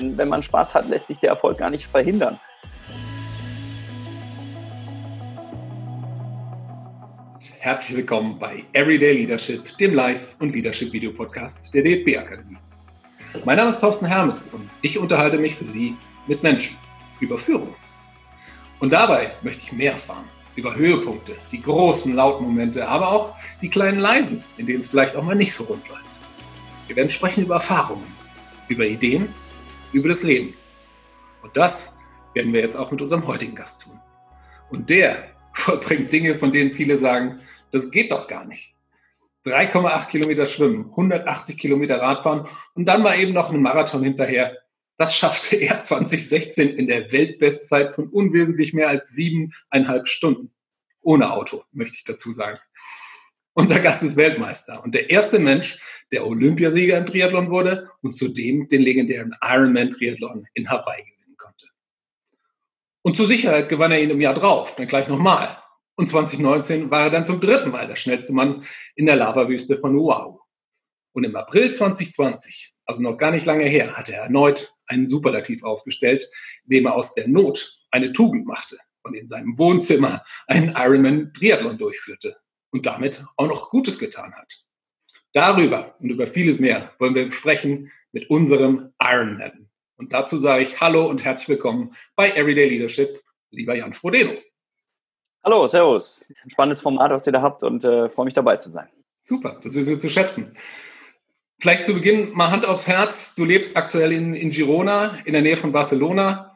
Wenn man Spaß hat, lässt sich der Erfolg gar nicht verhindern. Herzlich willkommen bei Everyday Leadership, dem Live- und Leadership-Video-Podcast der DFB-Akademie. Mein Name ist Thorsten Hermes und ich unterhalte mich für Sie mit Menschen über Führung. Und dabei möchte ich mehr erfahren über Höhepunkte, die großen Lautmomente, aber auch die kleinen leisen, in denen es vielleicht auch mal nicht so rund läuft. Wir werden sprechen über Erfahrungen, über Ideen, über das Leben. Und das werden wir jetzt auch mit unserem heutigen Gast tun. Und der vollbringt Dinge, von denen viele sagen, das geht doch gar nicht. 3,8 Kilometer schwimmen, 180 Kilometer Radfahren und dann mal eben noch einen Marathon hinterher. Das schaffte er 2016 in der Weltbestzeit von unwesentlich mehr als siebeneinhalb Stunden. Ohne Auto, möchte ich dazu sagen. Unser Gast ist Weltmeister und der erste Mensch, der Olympiasieger im Triathlon wurde und zudem den legendären Ironman-Triathlon in Hawaii gewinnen konnte. Und zur Sicherheit gewann er ihn im Jahr drauf, dann gleich nochmal. Und 2019 war er dann zum dritten Mal der schnellste Mann in der Lavawüste von Oahu. Und im April 2020, also noch gar nicht lange her, hat er erneut einen Superlativ aufgestellt, indem er aus der Not eine Tugend machte und in seinem Wohnzimmer einen Ironman Triathlon durchführte und damit auch noch Gutes getan hat. Darüber und über vieles mehr wollen wir sprechen mit unserem Ironman. Und dazu sage ich Hallo und herzlich willkommen bei Everyday Leadership, lieber Jan Frodeno. Hallo, Servus. Ein spannendes Format, was ihr da habt und äh, freue mich dabei zu sein. Super, das wissen wir zu schätzen. Vielleicht zu Beginn mal Hand aufs Herz. Du lebst aktuell in, in Girona, in der Nähe von Barcelona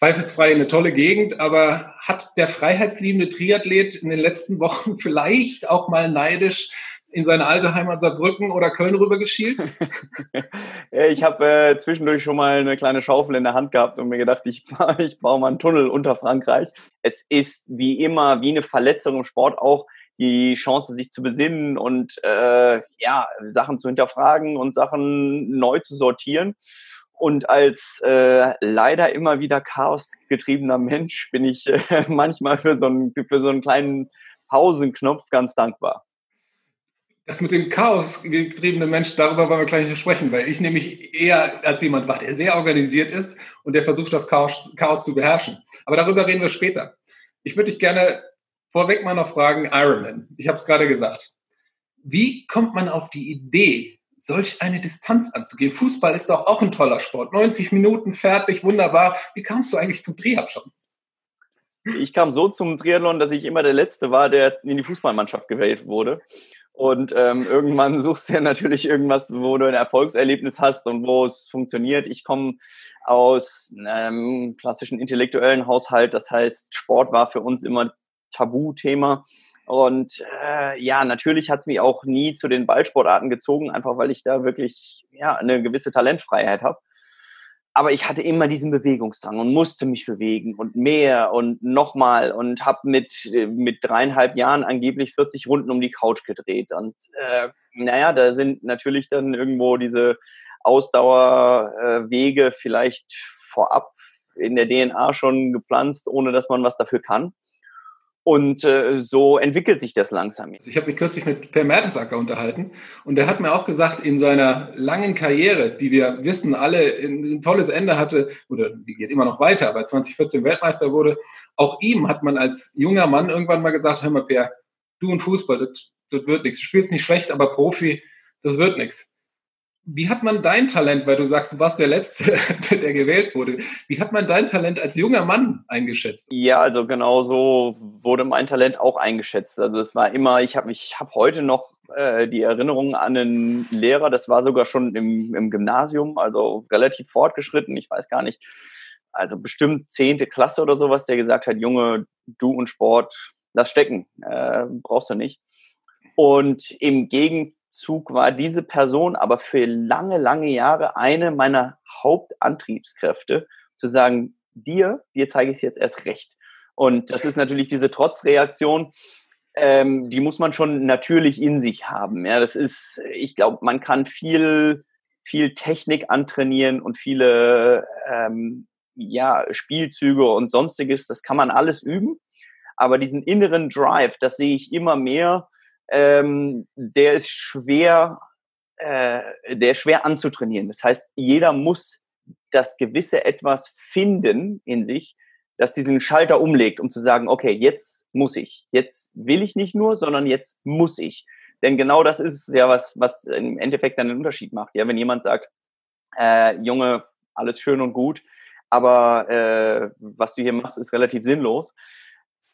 zweifelsfrei eine tolle Gegend, aber hat der freiheitsliebende Triathlet in den letzten Wochen vielleicht auch mal neidisch in seine alte Heimat Saarbrücken oder Köln rübergeschielt? ich habe äh, zwischendurch schon mal eine kleine Schaufel in der Hand gehabt und mir gedacht, ich, ich baue mal einen Tunnel unter Frankreich. Es ist wie immer, wie eine Verletzung im Sport auch, die Chance, sich zu besinnen und äh, ja, Sachen zu hinterfragen und Sachen neu zu sortieren. Und als äh, leider immer wieder chaosgetriebener Mensch bin ich äh, manchmal für so, einen, für so einen kleinen Pausenknopf ganz dankbar. Das mit dem Chaos getriebenen Mensch, darüber wollen wir gleich sprechen, weil ich nämlich eher als jemand war, der sehr organisiert ist und der versucht, das Chaos, Chaos zu beherrschen. Aber darüber reden wir später. Ich würde dich gerne vorweg mal noch fragen, Ironman. Ich habe es gerade gesagt. Wie kommt man auf die Idee, solch eine Distanz anzugehen. Fußball ist doch auch ein toller Sport. 90 Minuten fertig, wunderbar. Wie kamst du eigentlich zum Triathlon? Ich kam so zum Triathlon, dass ich immer der Letzte war, der in die Fußballmannschaft gewählt wurde. Und ähm, irgendwann suchst du ja natürlich irgendwas, wo du ein Erfolgserlebnis hast und wo es funktioniert. Ich komme aus einem klassischen intellektuellen Haushalt. Das heißt, Sport war für uns immer Tabuthema. Und äh, ja, natürlich hat es mich auch nie zu den Ballsportarten gezogen, einfach weil ich da wirklich ja, eine gewisse Talentfreiheit habe. Aber ich hatte immer diesen Bewegungsdrang und musste mich bewegen und mehr und nochmal und habe mit, mit dreieinhalb Jahren angeblich 40 Runden um die Couch gedreht. Und äh, naja, da sind natürlich dann irgendwo diese Ausdauerwege äh, vielleicht vorab in der DNA schon gepflanzt, ohne dass man was dafür kann. Und äh, so entwickelt sich das langsam. Ich habe mich kürzlich mit Per Mertesacker unterhalten und der hat mir auch gesagt, in seiner langen Karriere, die wir wissen alle ein tolles Ende hatte, oder die geht immer noch weiter, weil 2014 Weltmeister wurde, auch ihm hat man als junger Mann irgendwann mal gesagt, hör mal Per, du und Fußball, das, das wird nichts. Du spielst nicht schlecht, aber Profi, das wird nichts. Wie hat man dein Talent, weil du sagst, du warst der Letzte, der gewählt wurde, wie hat man dein Talent als junger Mann eingeschätzt? Ja, also genau so wurde mein Talent auch eingeschätzt. Also es war immer, ich habe ich hab heute noch äh, die Erinnerung an einen Lehrer, das war sogar schon im, im Gymnasium, also relativ fortgeschritten, ich weiß gar nicht, also bestimmt zehnte Klasse oder sowas, der gesagt hat, Junge, du und Sport, lass stecken, äh, brauchst du nicht. Und im Gegenteil, Zug war diese Person aber für lange, lange Jahre eine meiner Hauptantriebskräfte, zu sagen, dir, dir zeige ich es jetzt erst recht. Und das ist natürlich diese Trotzreaktion, ähm, die muss man schon natürlich in sich haben. Ja, das ist, ich glaube, man kann viel, viel Technik antrainieren und viele ähm, ja, Spielzüge und sonstiges, das kann man alles üben. Aber diesen inneren Drive, das sehe ich immer mehr ähm, der ist schwer, äh, der ist schwer anzutrainieren. Das heißt, jeder muss das gewisse etwas finden in sich, das diesen Schalter umlegt, um zu sagen, okay, jetzt muss ich. Jetzt will ich nicht nur, sondern jetzt muss ich. Denn genau das ist ja, was, was im Endeffekt dann den Unterschied macht. Ja, wenn jemand sagt, äh, Junge, alles schön und gut, aber äh, was du hier machst, ist relativ sinnlos,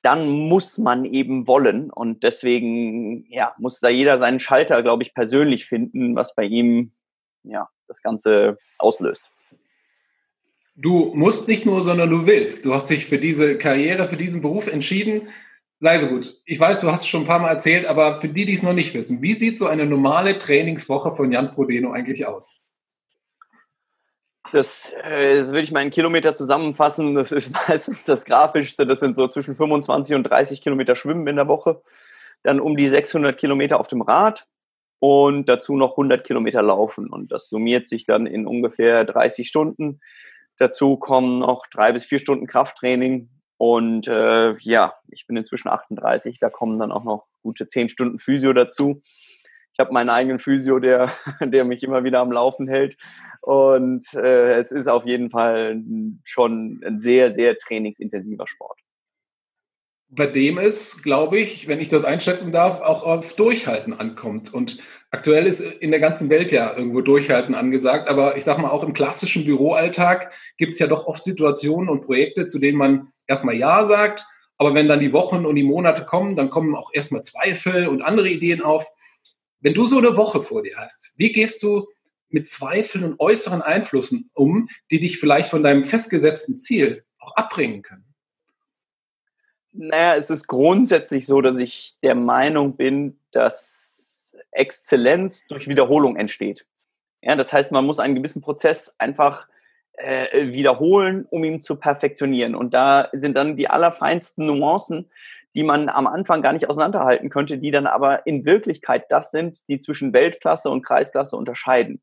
dann muss man eben wollen. Und deswegen, ja, muss da jeder seinen Schalter, glaube ich, persönlich finden, was bei ihm, ja, das Ganze auslöst. Du musst nicht nur, sondern du willst. Du hast dich für diese Karriere, für diesen Beruf entschieden. Sei so gut. Ich weiß, du hast es schon ein paar Mal erzählt, aber für die, die es noch nicht wissen, wie sieht so eine normale Trainingswoche von Jan Frodeno eigentlich aus? Das, äh, das würde ich mal in Kilometer zusammenfassen. Das ist meistens das Grafischste. Das sind so zwischen 25 und 30 Kilometer Schwimmen in der Woche. Dann um die 600 Kilometer auf dem Rad und dazu noch 100 Kilometer Laufen. Und das summiert sich dann in ungefähr 30 Stunden. Dazu kommen noch drei bis vier Stunden Krafttraining. Und äh, ja, ich bin inzwischen 38, da kommen dann auch noch gute zehn Stunden Physio dazu. Ich habe meinen eigenen Physio, der, der mich immer wieder am Laufen hält. Und äh, es ist auf jeden Fall schon ein sehr, sehr trainingsintensiver Sport bei dem es, glaube ich, wenn ich das einschätzen darf, auch auf Durchhalten ankommt. Und aktuell ist in der ganzen Welt ja irgendwo Durchhalten angesagt. Aber ich sage mal, auch im klassischen Büroalltag gibt es ja doch oft Situationen und Projekte, zu denen man erstmal Ja sagt. Aber wenn dann die Wochen und die Monate kommen, dann kommen auch erstmal Zweifel und andere Ideen auf. Wenn du so eine Woche vor dir hast, wie gehst du mit Zweifeln und äußeren Einflüssen um, die dich vielleicht von deinem festgesetzten Ziel auch abbringen können? Naja, es ist grundsätzlich so, dass ich der Meinung bin, dass Exzellenz durch Wiederholung entsteht. Ja, das heißt, man muss einen gewissen Prozess einfach äh, wiederholen, um ihn zu perfektionieren. Und da sind dann die allerfeinsten Nuancen, die man am Anfang gar nicht auseinanderhalten könnte, die dann aber in Wirklichkeit das sind, die zwischen Weltklasse und Kreisklasse unterscheiden.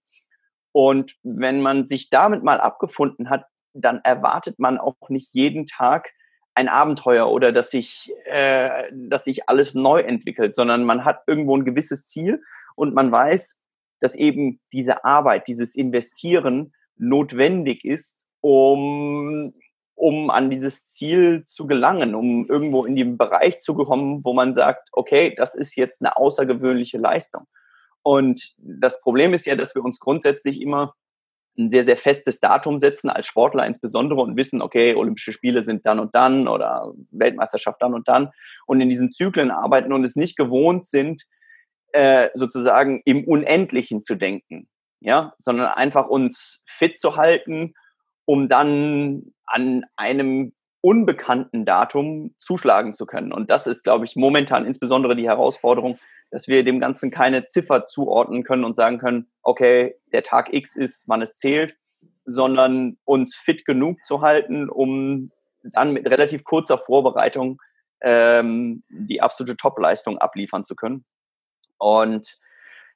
Und wenn man sich damit mal abgefunden hat, dann erwartet man auch nicht jeden Tag ein Abenteuer oder dass sich, äh, dass sich alles neu entwickelt, sondern man hat irgendwo ein gewisses Ziel und man weiß, dass eben diese Arbeit, dieses Investieren notwendig ist, um, um an dieses Ziel zu gelangen, um irgendwo in den Bereich zu kommen, wo man sagt, okay, das ist jetzt eine außergewöhnliche Leistung. Und das Problem ist ja, dass wir uns grundsätzlich immer ein sehr, sehr festes Datum setzen, als Sportler insbesondere, und wissen, okay, Olympische Spiele sind dann und dann oder Weltmeisterschaft dann und dann und in diesen Zyklen arbeiten und es nicht gewohnt sind, äh, sozusagen im Unendlichen zu denken, ja, sondern einfach uns fit zu halten, um dann an einem unbekannten Datum zuschlagen zu können. Und das ist, glaube ich, momentan insbesondere die Herausforderung, dass wir dem Ganzen keine Ziffer zuordnen können und sagen können, okay, der Tag X ist, wann es zählt, sondern uns fit genug zu halten, um dann mit relativ kurzer Vorbereitung ähm, die absolute Topleistung abliefern zu können. Und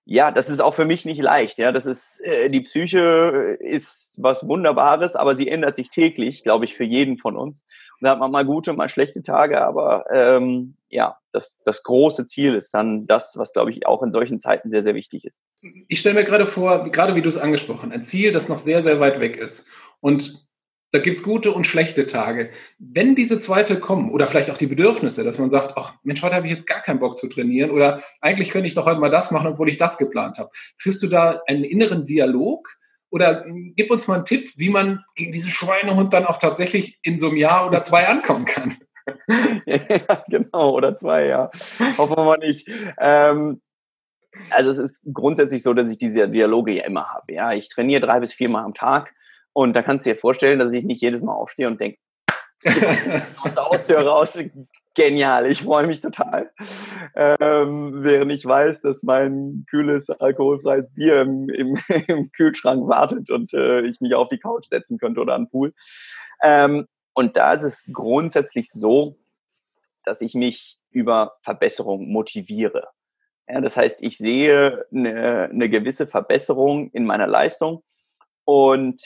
ja, das ist auch für mich nicht leicht. Ja, das ist äh, die Psyche ist was Wunderbares, aber sie ändert sich täglich, glaube ich, für jeden von uns. Und da hat man mal gute, mal schlechte Tage, aber ähm, ja, das, das große Ziel ist dann das, was, glaube ich, auch in solchen Zeiten sehr, sehr wichtig ist. Ich stelle mir gerade vor, gerade wie du es angesprochen, ein Ziel, das noch sehr, sehr weit weg ist. Und da gibt es gute und schlechte Tage. Wenn diese Zweifel kommen oder vielleicht auch die Bedürfnisse, dass man sagt, ach Mensch, heute habe ich jetzt gar keinen Bock zu trainieren oder eigentlich könnte ich doch heute mal das machen, obwohl ich das geplant habe. Führst du da einen inneren Dialog oder gib uns mal einen Tipp, wie man gegen diesen Schweinehund dann auch tatsächlich in so einem Jahr oder zwei ankommen kann? ja, genau, oder zwei, ja. Hoffen wir mal nicht. Ähm, also es ist grundsätzlich so, dass ich diese Dialoge ja immer habe. Ja, ich trainiere drei bis viermal am Tag und da kannst du dir vorstellen, dass ich nicht jedes Mal aufstehe und denke, aus der Haustür raus, genial, ich freue mich total. Ähm, während ich weiß, dass mein kühles, alkoholfreies Bier im, im, im Kühlschrank wartet und äh, ich mich auf die Couch setzen könnte oder an den Pool. Ähm, und da ist es grundsätzlich so, dass ich mich über Verbesserung motiviere. Ja, das heißt, ich sehe eine, eine gewisse Verbesserung in meiner Leistung und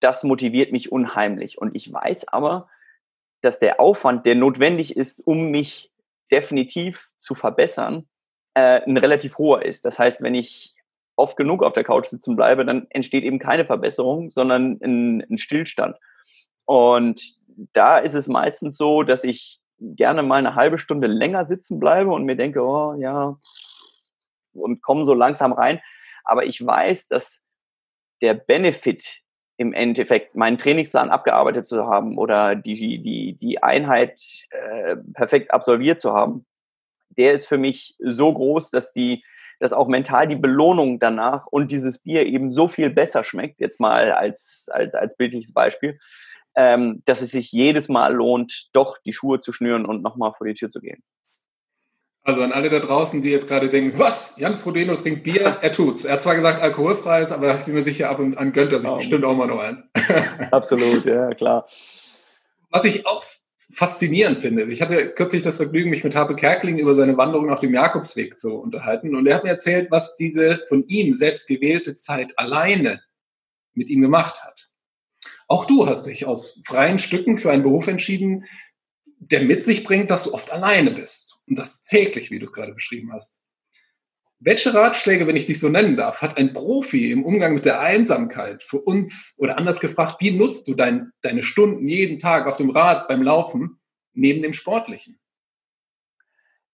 das motiviert mich unheimlich. Und ich weiß aber, dass der Aufwand, der notwendig ist, um mich definitiv zu verbessern, äh, ein relativ hoher ist. Das heißt, wenn ich oft genug auf der Couch sitzen bleibe, dann entsteht eben keine Verbesserung, sondern ein, ein Stillstand. Und da ist es meistens so, dass ich gerne mal eine halbe Stunde länger sitzen bleibe und mir denke, oh ja, und komme so langsam rein. Aber ich weiß, dass der Benefit im Endeffekt meinen Trainingsplan abgearbeitet zu haben oder die, die, die Einheit äh, perfekt absolviert zu haben, der ist für mich so groß, dass die, dass auch mental die Belohnung danach und dieses Bier eben so viel besser schmeckt, jetzt mal als, als, als bildliches Beispiel, ähm, dass es sich jedes Mal lohnt, doch die Schuhe zu schnüren und nochmal vor die Tür zu gehen. Also an alle da draußen, die jetzt gerade denken, was, Jan Frodeno trinkt Bier, er tut's. Er hat zwar gesagt alkoholfreies, aber ich bin mir sicher, ab und an gönnt er sich um, bestimmt auch mal noch eins. Absolut, ja, klar. Was ich auch faszinierend finde, ich hatte kürzlich das Vergnügen, mich mit Habe Kerkeling über seine Wanderung auf dem Jakobsweg zu unterhalten und er hat mir erzählt, was diese von ihm selbst gewählte Zeit alleine mit ihm gemacht hat. Auch du hast dich aus freien Stücken für einen Beruf entschieden, der mit sich bringt, dass du oft alleine bist. Und das täglich, wie du es gerade beschrieben hast. Welche Ratschläge, wenn ich dich so nennen darf, hat ein Profi im Umgang mit der Einsamkeit für uns oder anders gefragt, wie nutzt du dein, deine Stunden jeden Tag auf dem Rad beim Laufen neben dem Sportlichen?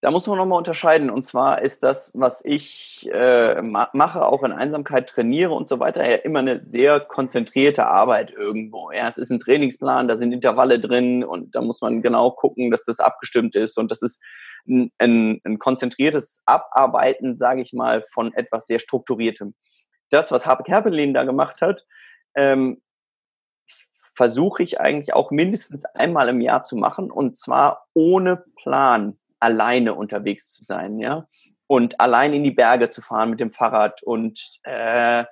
Da muss man nochmal unterscheiden. Und zwar ist das, was ich äh, mache, auch in Einsamkeit trainiere und so weiter, ja immer eine sehr konzentrierte Arbeit irgendwo. Ja, es ist ein Trainingsplan, da sind Intervalle drin und da muss man genau gucken, dass das abgestimmt ist. Und das ist ein, ein, ein konzentriertes Abarbeiten, sage ich mal, von etwas sehr Strukturiertem. Das, was Habe Kerpelin da gemacht hat, ähm, versuche ich eigentlich auch mindestens einmal im Jahr zu machen und zwar ohne Plan alleine unterwegs zu sein, ja. Und allein in die Berge zu fahren mit dem Fahrrad. Und äh,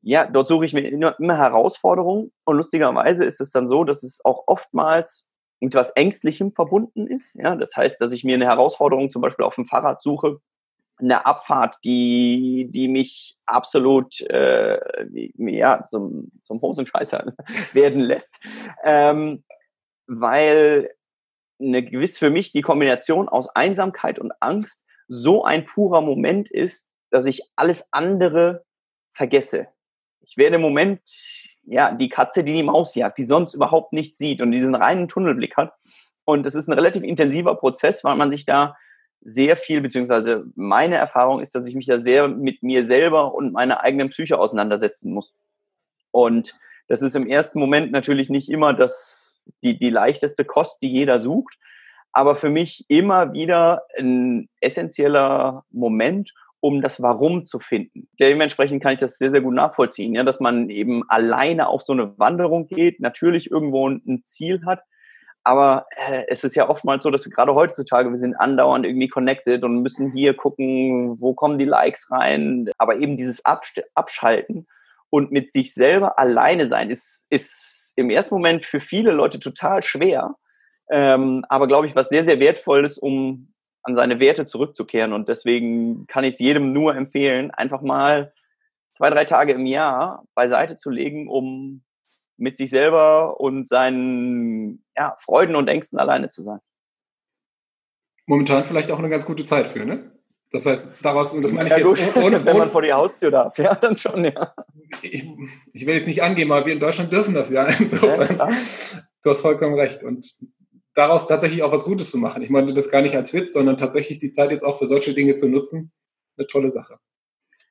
ja, dort suche ich mir immer, immer Herausforderungen. Und lustigerweise ist es dann so, dass es auch oftmals mit was Ängstlichem verbunden ist. Ja, das heißt, dass ich mir eine Herausforderung zum Beispiel auf dem Fahrrad suche, eine Abfahrt, die, die mich absolut äh, ja, zum, zum Hosenscheißer werden lässt. Ähm, weil eine gewiss für mich die Kombination aus Einsamkeit und Angst so ein purer Moment ist, dass ich alles andere vergesse. Ich werde im Moment, ja, die Katze, die die Maus jagt, die sonst überhaupt nichts sieht und diesen reinen Tunnelblick hat. Und es ist ein relativ intensiver Prozess, weil man sich da sehr viel, beziehungsweise meine Erfahrung ist, dass ich mich da sehr mit mir selber und meiner eigenen Psyche auseinandersetzen muss. Und das ist im ersten Moment natürlich nicht immer das die, die leichteste Kost, die jeder sucht. Aber für mich immer wieder ein essentieller Moment, um das Warum zu finden. Dementsprechend kann ich das sehr, sehr gut nachvollziehen, ja, dass man eben alleine auf so eine Wanderung geht, natürlich irgendwo ein Ziel hat, aber äh, es ist ja oftmals so, dass wir gerade heutzutage, wir sind andauernd irgendwie connected und müssen hier gucken, wo kommen die Likes rein. Aber eben dieses Absch Abschalten und mit sich selber alleine sein ist, ist im ersten Moment für viele Leute total schwer, ähm, aber glaube ich, was sehr, sehr wertvolles, um an seine Werte zurückzukehren. Und deswegen kann ich es jedem nur empfehlen, einfach mal zwei, drei Tage im Jahr beiseite zu legen, um mit sich selber und seinen ja, Freuden und Ängsten alleine zu sein. Momentan vielleicht auch eine ganz gute Zeit für, ne? Das heißt, daraus, und das meine ich ja, jetzt, ohne, wenn man vor die Haustür darf, ja, dann schon, ja. Ich, ich will jetzt nicht angehen, aber wir in Deutschland dürfen das ja. Insofern, ja, du hast vollkommen recht. Und daraus tatsächlich auch was Gutes zu machen. Ich meinte das gar nicht als Witz, sondern tatsächlich die Zeit jetzt auch für solche Dinge zu nutzen, eine tolle Sache.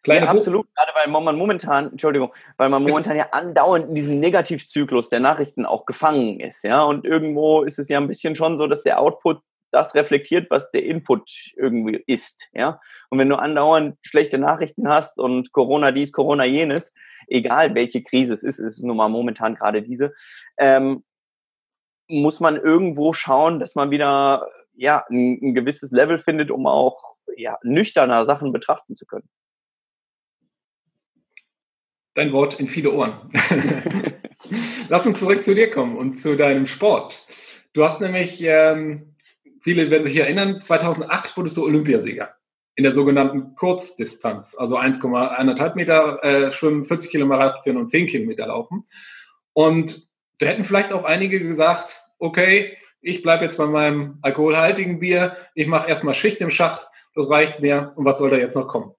Kleine ja, absolut, gerade weil man momentan, Entschuldigung, weil man momentan ja andauernd in diesem Negativzyklus der Nachrichten auch gefangen ist, ja. Und irgendwo ist es ja ein bisschen schon so, dass der Output das reflektiert, was der Input irgendwie ist. Ja? Und wenn du andauernd schlechte Nachrichten hast und Corona dies, Corona jenes, egal welche Krise es ist, ist es nun mal momentan gerade diese, ähm, muss man irgendwo schauen, dass man wieder ja, ein, ein gewisses Level findet, um auch ja, nüchterner Sachen betrachten zu können. Dein Wort in viele Ohren. Lass uns zurück zu dir kommen und zu deinem Sport. Du hast nämlich ähm, Viele werden sich erinnern, 2008 wurdest du Olympiasieger in der sogenannten Kurzdistanz, also 1,1 Meter äh, schwimmen, 40 Kilometer führen und 10 Kilometer laufen. Und da hätten vielleicht auch einige gesagt, okay, ich bleibe jetzt bei meinem alkoholhaltigen Bier, ich mache erstmal Schicht im Schacht, das reicht mir und was soll da jetzt noch kommen?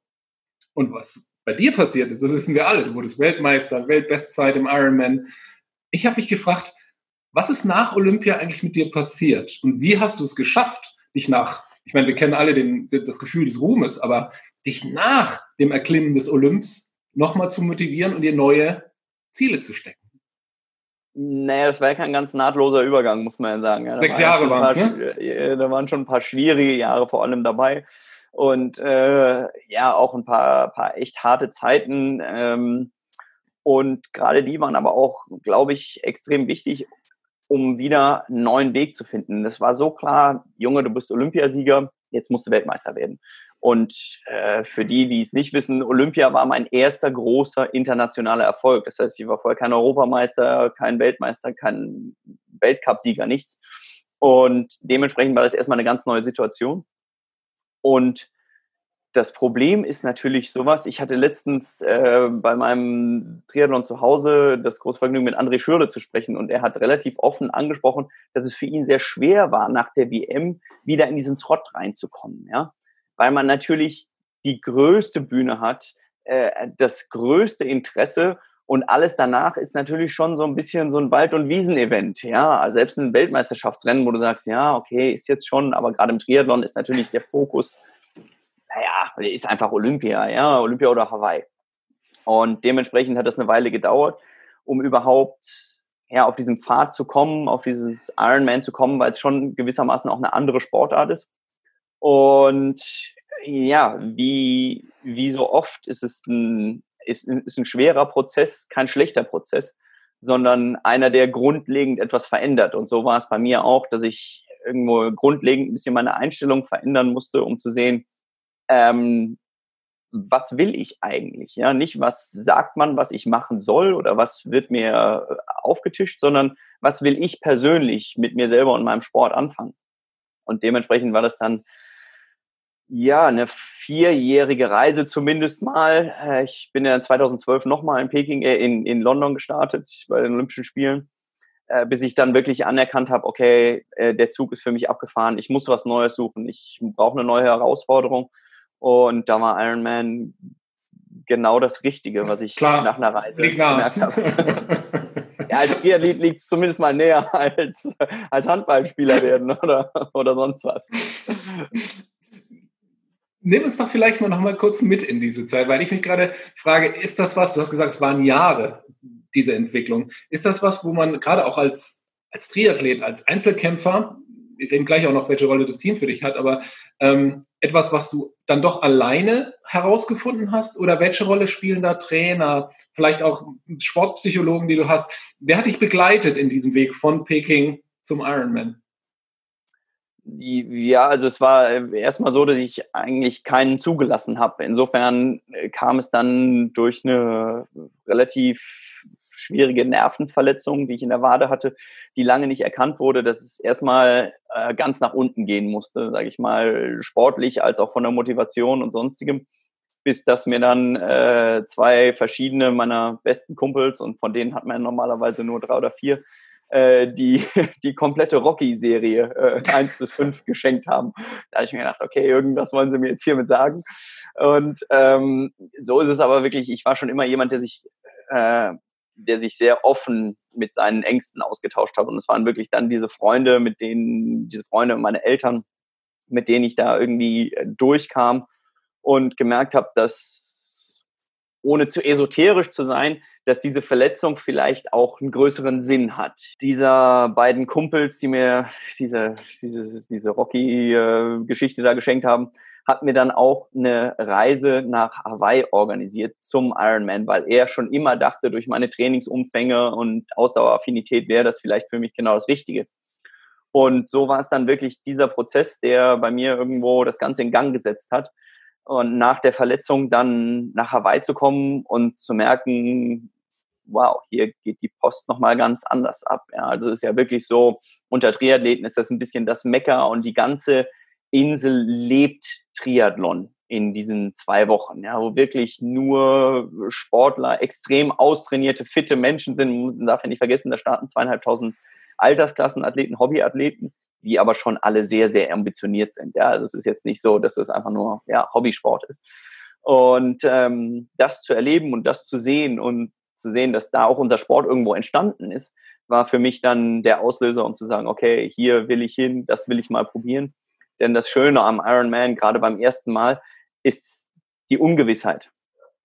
Und was bei dir passiert ist, das wissen wir alle. Du wurdest Weltmeister, Weltbestzeit im Ironman. Ich habe mich gefragt, was ist nach Olympia eigentlich mit dir passiert? Und wie hast du es geschafft, dich nach, ich meine, wir kennen alle den, das Gefühl des Ruhmes, aber dich nach dem Erklimmen des Olymps nochmal zu motivieren und dir neue Ziele zu stecken? Naja, das war ja kein ganz nahtloser Übergang, muss man ja sagen. Ja, Sechs Jahre waren es, ne? Da waren schon ein paar schwierige Jahre vor allem dabei. Und äh, ja, auch ein paar, paar echt harte Zeiten. Ähm, und gerade die waren aber auch, glaube ich, extrem wichtig, um wieder einen neuen Weg zu finden. Das war so klar, Junge, du bist Olympiasieger, jetzt musst du Weltmeister werden. Und äh, für die, die es nicht wissen, Olympia war mein erster großer internationaler Erfolg. Das heißt, ich war vorher kein Europameister, kein Weltmeister, kein Weltcupsieger, nichts. Und dementsprechend war das erstmal eine ganz neue Situation. Und das Problem ist natürlich sowas. Ich hatte letztens äh, bei meinem Triathlon zu Hause das große Vergnügen, mit André Schürle zu sprechen. Und er hat relativ offen angesprochen, dass es für ihn sehr schwer war, nach der WM wieder in diesen Trott reinzukommen. Ja? Weil man natürlich die größte Bühne hat, äh, das größte Interesse und alles danach ist natürlich schon so ein bisschen so ein Wald- und Wiesen-Event. Ja, also selbst ein Weltmeisterschaftsrennen, wo du sagst, ja, okay, ist jetzt schon, aber gerade im Triathlon ist natürlich der Fokus naja, ist einfach Olympia, ja, Olympia oder Hawaii. Und dementsprechend hat das eine Weile gedauert, um überhaupt ja, auf diesen Pfad zu kommen, auf dieses Ironman zu kommen, weil es schon gewissermaßen auch eine andere Sportart ist. Und ja, wie, wie so oft ist es ein, ist, ist ein schwerer Prozess, kein schlechter Prozess, sondern einer, der grundlegend etwas verändert. Und so war es bei mir auch, dass ich irgendwo grundlegend ein bisschen meine Einstellung verändern musste, um zu sehen, ähm, was will ich eigentlich? Ja, nicht was sagt man, was ich machen soll oder was wird mir äh, aufgetischt, sondern was will ich persönlich mit mir selber und meinem Sport anfangen? Und dementsprechend war das dann ja eine vierjährige Reise zumindest mal. Äh, ich bin ja 2012 nochmal in Peking, äh, in, in London gestartet bei den Olympischen Spielen, äh, bis ich dann wirklich anerkannt habe, okay, äh, der Zug ist für mich abgefahren, ich muss was Neues suchen, ich brauche eine neue Herausforderung und da war Iron Man genau das Richtige, was ich Klar, nach einer Reise gemerkt habe. ja, als Triathlet liegt es zumindest mal näher als, als Handballspieler werden oder, oder sonst was. Nimm uns doch vielleicht mal noch mal kurz mit in diese Zeit, weil ich mich gerade frage, ist das was, du hast gesagt, es waren Jahre, diese Entwicklung. Ist das was, wo man gerade auch als, als Triathlet, als Einzelkämpfer wir reden gleich auch noch, welche Rolle das Team für dich hat, aber ähm, etwas, was du dann doch alleine herausgefunden hast oder welche Rolle spielen da Trainer, vielleicht auch Sportpsychologen, die du hast? Wer hat dich begleitet in diesem Weg von Peking zum Ironman? Ja, also es war äh, erstmal so, dass ich eigentlich keinen zugelassen habe. Insofern äh, kam es dann durch eine relativ schwierige Nervenverletzung, die ich in der Wade hatte, die lange nicht erkannt wurde, dass es erstmal äh, ganz nach unten gehen musste, sage ich mal, sportlich als auch von der Motivation und sonstigem, bis dass mir dann äh, zwei verschiedene meiner besten Kumpels und von denen hat man normalerweise nur drei oder vier, äh, die die komplette Rocky-Serie äh, 1 bis 5 geschenkt haben. Da habe ich mir gedacht, okay, irgendwas wollen sie mir jetzt hiermit sagen. Und ähm, so ist es aber wirklich, ich war schon immer jemand, der sich äh, der sich sehr offen mit seinen Ängsten ausgetauscht hat. Und es waren wirklich dann diese Freunde, mit denen, diese Freunde und meine Eltern, mit denen ich da irgendwie äh, durchkam und gemerkt habe, dass ohne zu esoterisch zu sein, dass diese Verletzung vielleicht auch einen größeren Sinn hat. Dieser beiden Kumpels, die mir diese, diese, diese Rocky-Geschichte da geschenkt haben, hat mir dann auch eine Reise nach Hawaii organisiert zum Ironman, weil er schon immer dachte, durch meine Trainingsumfänge und Ausdaueraffinität wäre das vielleicht für mich genau das Richtige. Und so war es dann wirklich dieser Prozess, der bei mir irgendwo das Ganze in Gang gesetzt hat. Und nach der Verletzung dann nach Hawaii zu kommen und zu merken, wow, hier geht die Post nochmal ganz anders ab. Ja, also ist ja wirklich so, unter Triathleten ist das ein bisschen das Mecker und die ganze Insel lebt Triathlon in diesen zwei Wochen, ja, wo wirklich nur Sportler, extrem austrainierte, fitte Menschen sind. Man darf ja nicht vergessen, da starten zweieinhalbtausend Altersklassenathleten, Hobbyathleten, die aber schon alle sehr, sehr ambitioniert sind. Ja, also es ist jetzt nicht so, dass es einfach nur ja, Hobbysport ist. Und ähm, das zu erleben und das zu sehen und zu sehen, dass da auch unser Sport irgendwo entstanden ist, war für mich dann der Auslöser, um zu sagen, okay, hier will ich hin, das will ich mal probieren. Denn das Schöne am Ironman, gerade beim ersten Mal, ist die Ungewissheit.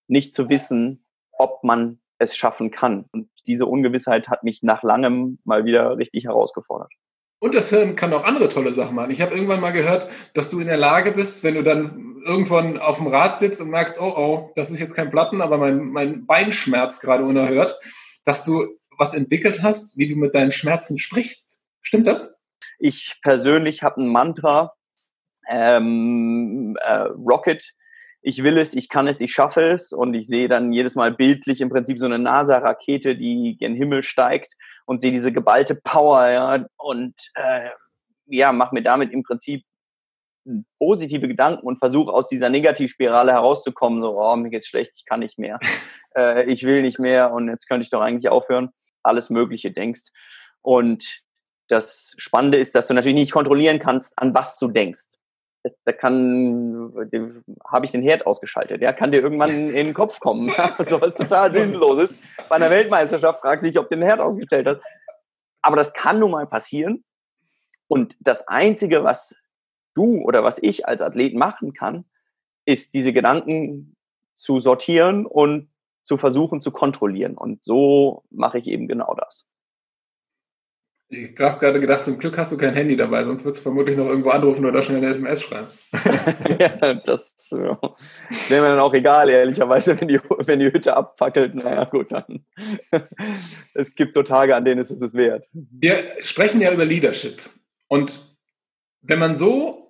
Nicht zu wissen, ob man es schaffen kann. Und diese Ungewissheit hat mich nach langem mal wieder richtig herausgefordert. Und das Hirn kann auch andere tolle Sachen machen. Ich habe irgendwann mal gehört, dass du in der Lage bist, wenn du dann irgendwann auf dem Rad sitzt und merkst, oh, oh, das ist jetzt kein Platten, aber mein, mein Bein schmerzt gerade unerhört, dass du was entwickelt hast, wie du mit deinen Schmerzen sprichst. Stimmt das? Ich persönlich habe ein Mantra, ähm, äh, Rocket, ich will es, ich kann es, ich schaffe es. Und ich sehe dann jedes Mal bildlich im Prinzip so eine NASA-Rakete, die gen Himmel steigt und sehe diese geballte Power ja, und äh, ja, mache mir damit im Prinzip positive Gedanken und versuche aus dieser Negativspirale herauszukommen, so, oh, mir geht's schlecht, ich kann nicht mehr, äh, ich will nicht mehr und jetzt könnte ich doch eigentlich aufhören, alles Mögliche denkst. Und das Spannende ist, dass du natürlich nicht kontrollieren kannst, an was du denkst es, da kann, habe ich den Herd ausgeschaltet. Ja, kann dir irgendwann in den Kopf kommen. so was total sinnloses. Bei einer Weltmeisterschaft fragt sich, ob du den Herd ausgestellt hast. Aber das kann nun mal passieren. Und das Einzige, was du oder was ich als Athlet machen kann, ist diese Gedanken zu sortieren und zu versuchen zu kontrollieren. Und so mache ich eben genau das. Ich habe gerade gedacht, zum Glück hast du kein Handy dabei, sonst würdest du vermutlich noch irgendwo anrufen oder schnell eine SMS schreiben. ja, das ja. wäre mir dann auch egal, ehrlicherweise, wenn die, wenn die Hütte abfackelt. Naja, gut, dann. es gibt so Tage, an denen ist es es wert. Wir sprechen ja über Leadership. Und wenn man so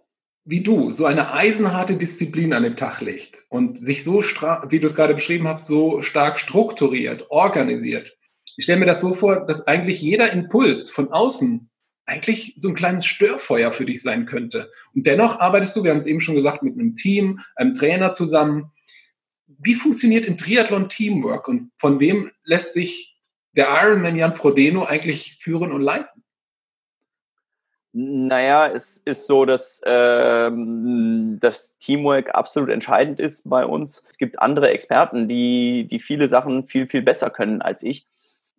wie du so eine eisenharte Disziplin an den Tag legt und sich so, wie du es gerade beschrieben hast, so stark strukturiert, organisiert, ich stelle mir das so vor, dass eigentlich jeder Impuls von außen eigentlich so ein kleines Störfeuer für dich sein könnte. Und dennoch arbeitest du, wir haben es eben schon gesagt, mit einem Team, einem Trainer zusammen. Wie funktioniert im Triathlon Teamwork und von wem lässt sich der Ironman Jan Frodeno eigentlich führen und leiten? Naja, es ist so, dass ähm, das Teamwork absolut entscheidend ist bei uns. Es gibt andere Experten, die, die viele Sachen viel, viel besser können als ich.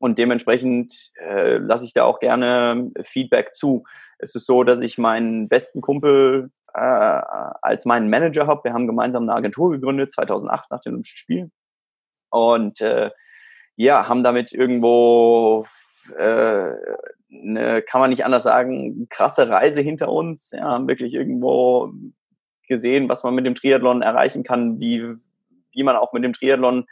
Und dementsprechend äh, lasse ich da auch gerne Feedback zu. Es ist so, dass ich meinen besten Kumpel äh, als meinen Manager habe. Wir haben gemeinsam eine Agentur gegründet, 2008 nach den Olympischen Spielen. Und äh, ja, haben damit irgendwo, äh, eine, kann man nicht anders sagen, krasse Reise hinter uns. Ja, haben wirklich irgendwo gesehen, was man mit dem Triathlon erreichen kann, wie, wie man auch mit dem Triathlon,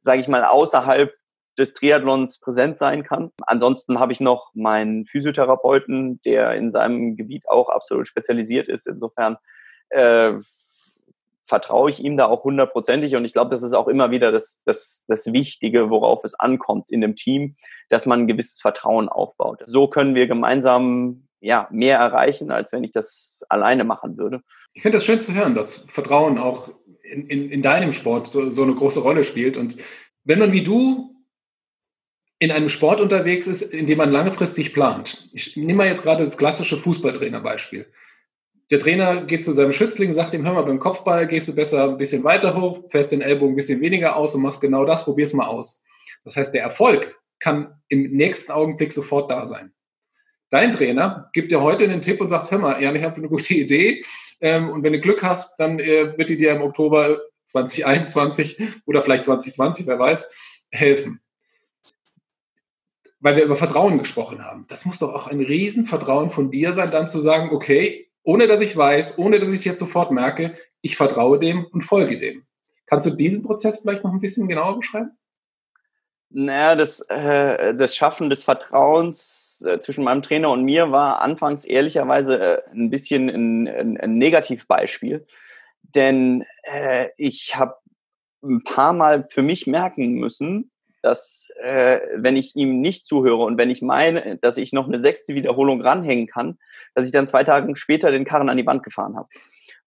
sage ich mal, außerhalb des Triathlons präsent sein kann. Ansonsten habe ich noch meinen Physiotherapeuten, der in seinem Gebiet auch absolut spezialisiert ist. Insofern äh, vertraue ich ihm da auch hundertprozentig und ich glaube, das ist auch immer wieder das, das, das Wichtige, worauf es ankommt in dem Team, dass man ein gewisses Vertrauen aufbaut. So können wir gemeinsam ja, mehr erreichen, als wenn ich das alleine machen würde. Ich finde das schön zu hören, dass Vertrauen auch in, in, in deinem Sport so, so eine große Rolle spielt. Und wenn man wie du in einem Sport unterwegs ist, in dem man langfristig plant. Ich nehme mal jetzt gerade das klassische Fußballtrainerbeispiel. Der Trainer geht zu seinem Schützling, sagt ihm, hör mal, beim Kopfball gehst du besser ein bisschen weiter hoch, fährst den Ellbogen ein bisschen weniger aus und machst genau das, probier's mal aus. Das heißt, der Erfolg kann im nächsten Augenblick sofort da sein. Dein Trainer gibt dir heute einen Tipp und sagt, hör mal, Jan, ich habe eine gute Idee ähm, und wenn du Glück hast, dann äh, wird die dir im Oktober 2021 oder vielleicht 2020, wer weiß, helfen weil wir über Vertrauen gesprochen haben. Das muss doch auch ein Riesenvertrauen von dir sein, dann zu sagen, okay, ohne dass ich weiß, ohne dass ich es jetzt sofort merke, ich vertraue dem und folge dem. Kannst du diesen Prozess vielleicht noch ein bisschen genauer beschreiben? Naja, das, äh, das Schaffen des Vertrauens äh, zwischen meinem Trainer und mir war anfangs ehrlicherweise äh, ein bisschen ein, ein, ein Negativbeispiel. Denn äh, ich habe ein paar Mal für mich merken müssen, dass äh, wenn ich ihm nicht zuhöre und wenn ich meine, dass ich noch eine sechste Wiederholung ranhängen kann, dass ich dann zwei Tage später den Karren an die Wand gefahren habe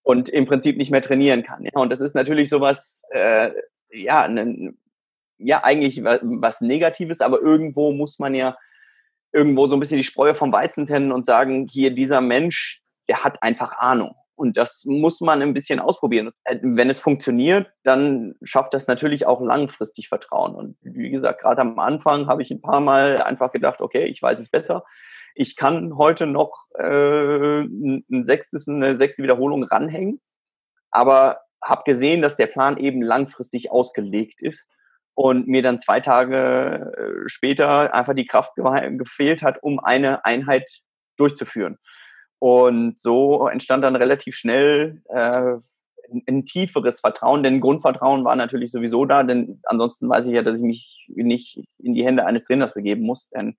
und im Prinzip nicht mehr trainieren kann. Ja? Und das ist natürlich sowas, äh, ja, ne, ja, eigentlich was, Negatives, aber irgendwo muss man ja irgendwo so ein bisschen die Spreu vom Weizen trennen und sagen, hier dieser Mensch, der hat einfach Ahnung. Und das muss man ein bisschen ausprobieren. Äh, wenn es funktioniert, dann schafft das natürlich auch langfristig Vertrauen. Und wie gesagt, gerade am Anfang habe ich ein paar Mal einfach gedacht, okay, ich weiß es besser. Ich kann heute noch äh, ein sechstes, eine sechste Wiederholung ranhängen, aber habe gesehen, dass der Plan eben langfristig ausgelegt ist und mir dann zwei Tage äh, später einfach die Kraft gefehlt hat, um eine Einheit durchzuführen. Und so entstand dann relativ schnell äh, ein, ein tieferes Vertrauen, denn Grundvertrauen war natürlich sowieso da, denn ansonsten weiß ich ja, dass ich mich nicht in die Hände eines Trainers begeben muss, denn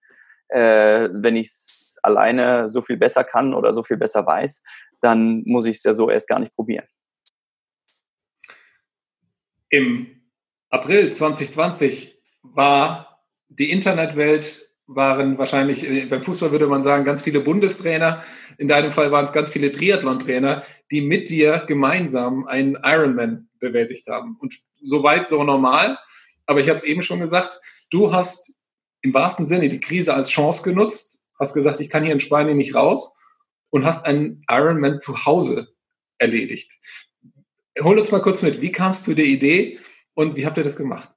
äh, wenn ich es alleine so viel besser kann oder so viel besser weiß, dann muss ich es ja so erst gar nicht probieren. Im April 2020 war die Internetwelt waren wahrscheinlich, äh, beim Fußball würde man sagen, ganz viele Bundestrainer. In deinem Fall waren es ganz viele Triathlon-Trainer, die mit dir gemeinsam einen Ironman bewältigt haben. Und soweit so normal. Aber ich habe es eben schon gesagt, du hast im wahrsten Sinne die Krise als Chance genutzt, hast gesagt, ich kann hier in Spanien nicht raus und hast einen Ironman zu Hause erledigt. Hol uns mal kurz mit, wie kamst du der Idee und wie habt ihr das gemacht?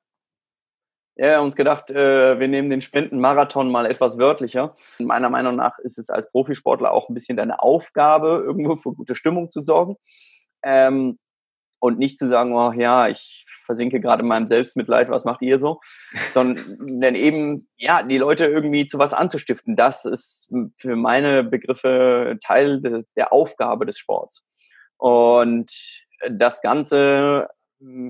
Ja, uns gedacht, äh, wir nehmen den Spendenmarathon mal etwas wörtlicher. Meiner Meinung nach ist es als Profisportler auch ein bisschen deine Aufgabe, irgendwo für gute Stimmung zu sorgen. Ähm, und nicht zu sagen, oh ja, ich versinke gerade in meinem Selbstmitleid, was macht ihr so? Sondern denn eben, ja, die Leute irgendwie zu was anzustiften. Das ist für meine Begriffe Teil de, der Aufgabe des Sports. Und das Ganze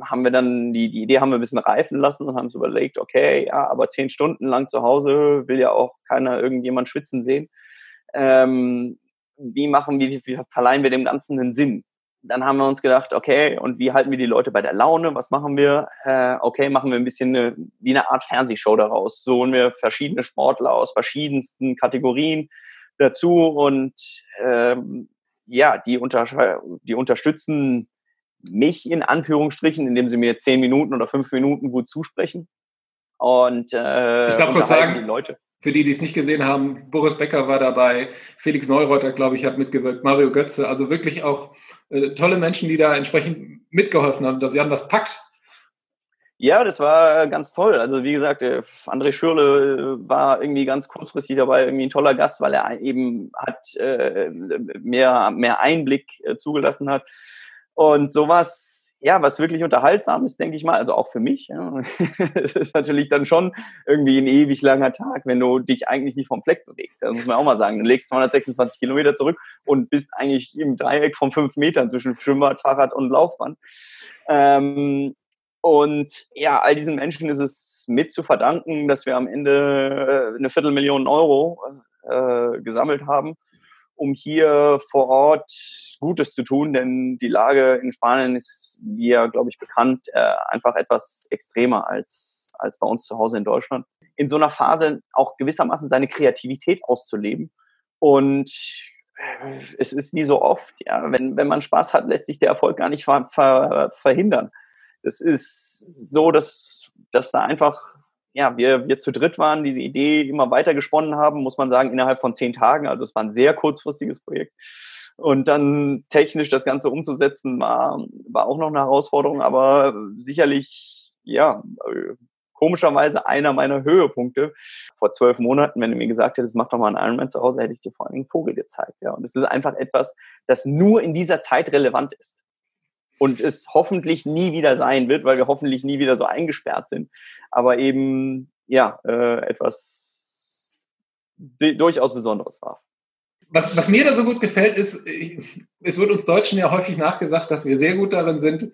haben wir dann, die, die Idee haben wir ein bisschen reifen lassen und haben uns überlegt, okay, ja, aber zehn Stunden lang zu Hause will ja auch keiner irgendjemand schwitzen sehen. Ähm, wie machen wir, wie verleihen wir dem Ganzen einen Sinn? Dann haben wir uns gedacht, okay, und wie halten wir die Leute bei der Laune? Was machen wir? Äh, okay, machen wir ein bisschen eine, wie eine Art Fernsehshow daraus. So holen wir verschiedene Sportler aus verschiedensten Kategorien dazu und ähm, ja, die, unter, die unterstützen mich in Anführungsstrichen, indem sie mir zehn Minuten oder fünf Minuten gut zusprechen. Und äh, ich darf kurz sagen, die Leute. für die, die es nicht gesehen haben, Boris Becker war dabei, Felix Neureuter, glaube ich, hat mitgewirkt, Mario Götze, also wirklich auch äh, tolle Menschen, die da entsprechend mitgeholfen haben, dass Jan das packt. Ja, das war ganz toll. Also wie gesagt, äh, André Schürle äh, war irgendwie ganz kurzfristig dabei, irgendwie ein toller Gast, weil er eben hat äh, mehr, mehr Einblick äh, zugelassen hat. Und sowas, ja, was wirklich unterhaltsam ist, denke ich mal, also auch für mich. Ja. Es ist natürlich dann schon irgendwie ein ewig langer Tag, wenn du dich eigentlich nicht vom Fleck bewegst. Das muss man auch mal sagen. Du legst 226 Kilometer zurück und bist eigentlich im Dreieck von fünf Metern zwischen Schwimmbad, Fahrrad und Laufbahn. Ähm, und ja, all diesen Menschen ist es mit zu verdanken, dass wir am Ende äh, eine Viertelmillion Euro äh, gesammelt haben um hier vor Ort Gutes zu tun, denn die Lage in Spanien ist, wie ja, glaube ich, bekannt, äh, einfach etwas extremer als, als bei uns zu Hause in Deutschland. In so einer Phase auch gewissermaßen seine Kreativität auszuleben. Und äh, es ist wie so oft, ja, wenn, wenn man Spaß hat, lässt sich der Erfolg gar nicht ver, ver, verhindern. Es ist so, dass, dass da einfach ja, wir, wir zu dritt waren, diese Idee immer weiter gesponnen haben, muss man sagen, innerhalb von zehn Tagen. Also es war ein sehr kurzfristiges Projekt. Und dann technisch das Ganze umzusetzen, war, war auch noch eine Herausforderung, aber sicherlich, ja, komischerweise einer meiner Höhepunkte. Vor zwölf Monaten, wenn du mir gesagt hättest, mach doch mal einen Ironman zu Hause, hätte ich dir vor allem einen Vogel gezeigt. Ja. Und es ist einfach etwas, das nur in dieser Zeit relevant ist und es hoffentlich nie wieder sein wird, weil wir hoffentlich nie wieder so eingesperrt sind. Aber eben, ja, äh, etwas durchaus Besonderes war. Was, was mir da so gut gefällt, ist, es wird uns Deutschen ja häufig nachgesagt, dass wir sehr gut darin sind,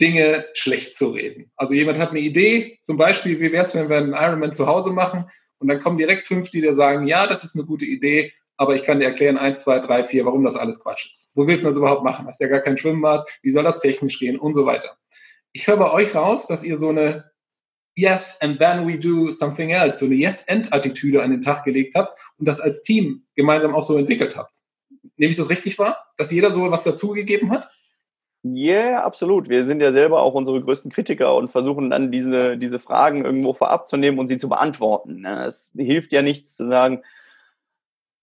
Dinge schlecht zu reden. Also jemand hat eine Idee, zum Beispiel, wie wäre es, wenn wir einen Ironman zu Hause machen und dann kommen direkt fünf, die dir sagen, ja, das ist eine gute Idee, aber ich kann dir erklären, eins, zwei, drei, vier, warum das alles Quatsch ist. Wo willst du das überhaupt machen? Hast ja gar kein Schwimmbad, wie soll das technisch gehen und so weiter. Ich höre bei euch raus, dass ihr so eine Yes and then we do something else, so eine Yes-and-Attitüde an den Tag gelegt habt und das als Team gemeinsam auch so entwickelt habt. Nehme ich das richtig wahr, dass jeder so was dazugegeben hat? Ja, yeah, absolut. Wir sind ja selber auch unsere größten Kritiker und versuchen dann diese, diese Fragen irgendwo vorab zu nehmen und sie zu beantworten. Es hilft ja nichts zu sagen,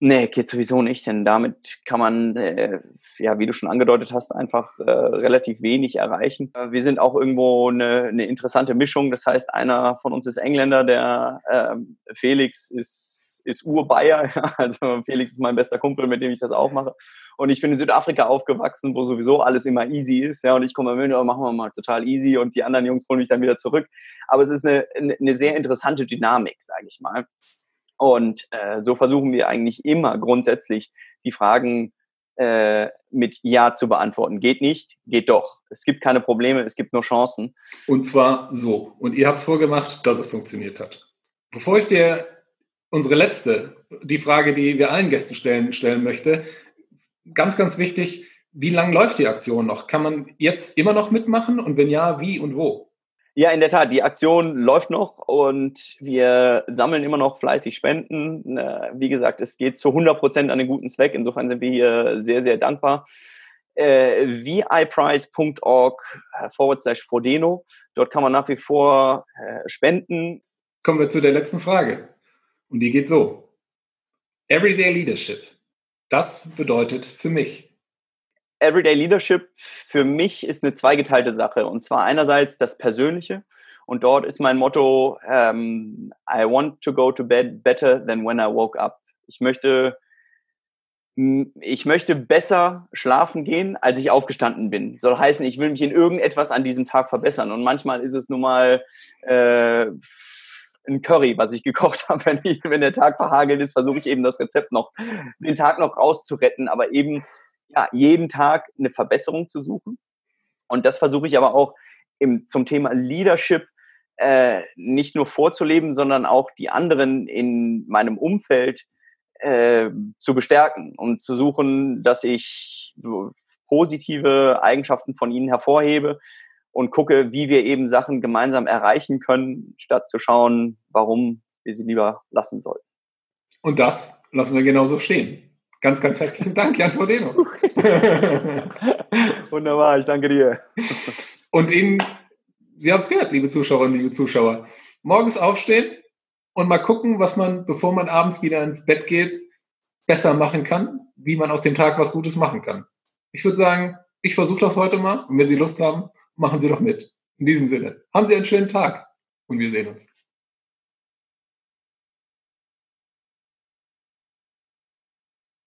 Nee, geht sowieso nicht, denn damit kann man, äh, ja, wie du schon angedeutet hast, einfach äh, relativ wenig erreichen. Äh, wir sind auch irgendwo eine, eine interessante Mischung. Das heißt, einer von uns ist Engländer, der äh, Felix ist, ist Urbayer. Also Felix ist mein bester Kumpel, mit dem ich das auch mache. Und ich bin in Südafrika aufgewachsen, wo sowieso alles immer easy ist. Ja, und ich komme mit, oh, machen wir mal total easy und die anderen Jungs holen mich dann wieder zurück. Aber es ist eine, eine sehr interessante Dynamik, sage ich mal. Und äh, so versuchen wir eigentlich immer grundsätzlich die Fragen äh, mit Ja zu beantworten. Geht nicht, geht doch. Es gibt keine Probleme, es gibt nur Chancen. Und zwar so. Und ihr habt es vorgemacht, dass es funktioniert hat. Bevor ich dir unsere letzte, die Frage, die wir allen Gästen stellen, stellen möchte, ganz, ganz wichtig, wie lange läuft die Aktion noch? Kann man jetzt immer noch mitmachen? Und wenn ja, wie und wo? Ja, in der Tat, die Aktion läuft noch und wir sammeln immer noch fleißig Spenden. Äh, wie gesagt, es geht zu 100 Prozent an den guten Zweck. Insofern sind wir hier sehr, sehr dankbar. Äh, viprice.org äh, forward slash Frodeno. Dort kann man nach wie vor äh, spenden. Kommen wir zu der letzten Frage. Und die geht so. Everyday Leadership. Das bedeutet für mich. Everyday Leadership für mich ist eine zweigeteilte Sache. Und zwar einerseits das Persönliche. Und dort ist mein Motto, ähm, I want to go to bed better than when I woke up. Ich möchte, ich möchte besser schlafen gehen, als ich aufgestanden bin. Soll heißen, ich will mich in irgendetwas an diesem Tag verbessern. Und manchmal ist es nun mal äh, ein Curry, was ich gekocht habe. Wenn, ich, wenn der Tag verhagelt ist, versuche ich eben das Rezept noch, den Tag noch rauszuretten. Aber eben ja, jeden Tag eine Verbesserung zu suchen. Und das versuche ich aber auch im, zum Thema Leadership äh, nicht nur vorzuleben, sondern auch die anderen in meinem Umfeld äh, zu bestärken und zu suchen, dass ich positive Eigenschaften von ihnen hervorhebe und gucke, wie wir eben Sachen gemeinsam erreichen können, statt zu schauen, warum wir sie lieber lassen sollten. Und das lassen wir genauso stehen. Ganz, ganz herzlichen Dank, Jan Frodeno. Wunderbar, ich danke dir. Und Ihnen, Sie haben es gehört, liebe Zuschauerinnen, liebe Zuschauer, morgens aufstehen und mal gucken, was man, bevor man abends wieder ins Bett geht, besser machen kann, wie man aus dem Tag was Gutes machen kann. Ich würde sagen, ich versuche das heute mal und wenn Sie Lust haben, machen Sie doch mit. In diesem Sinne, haben Sie einen schönen Tag und wir sehen uns.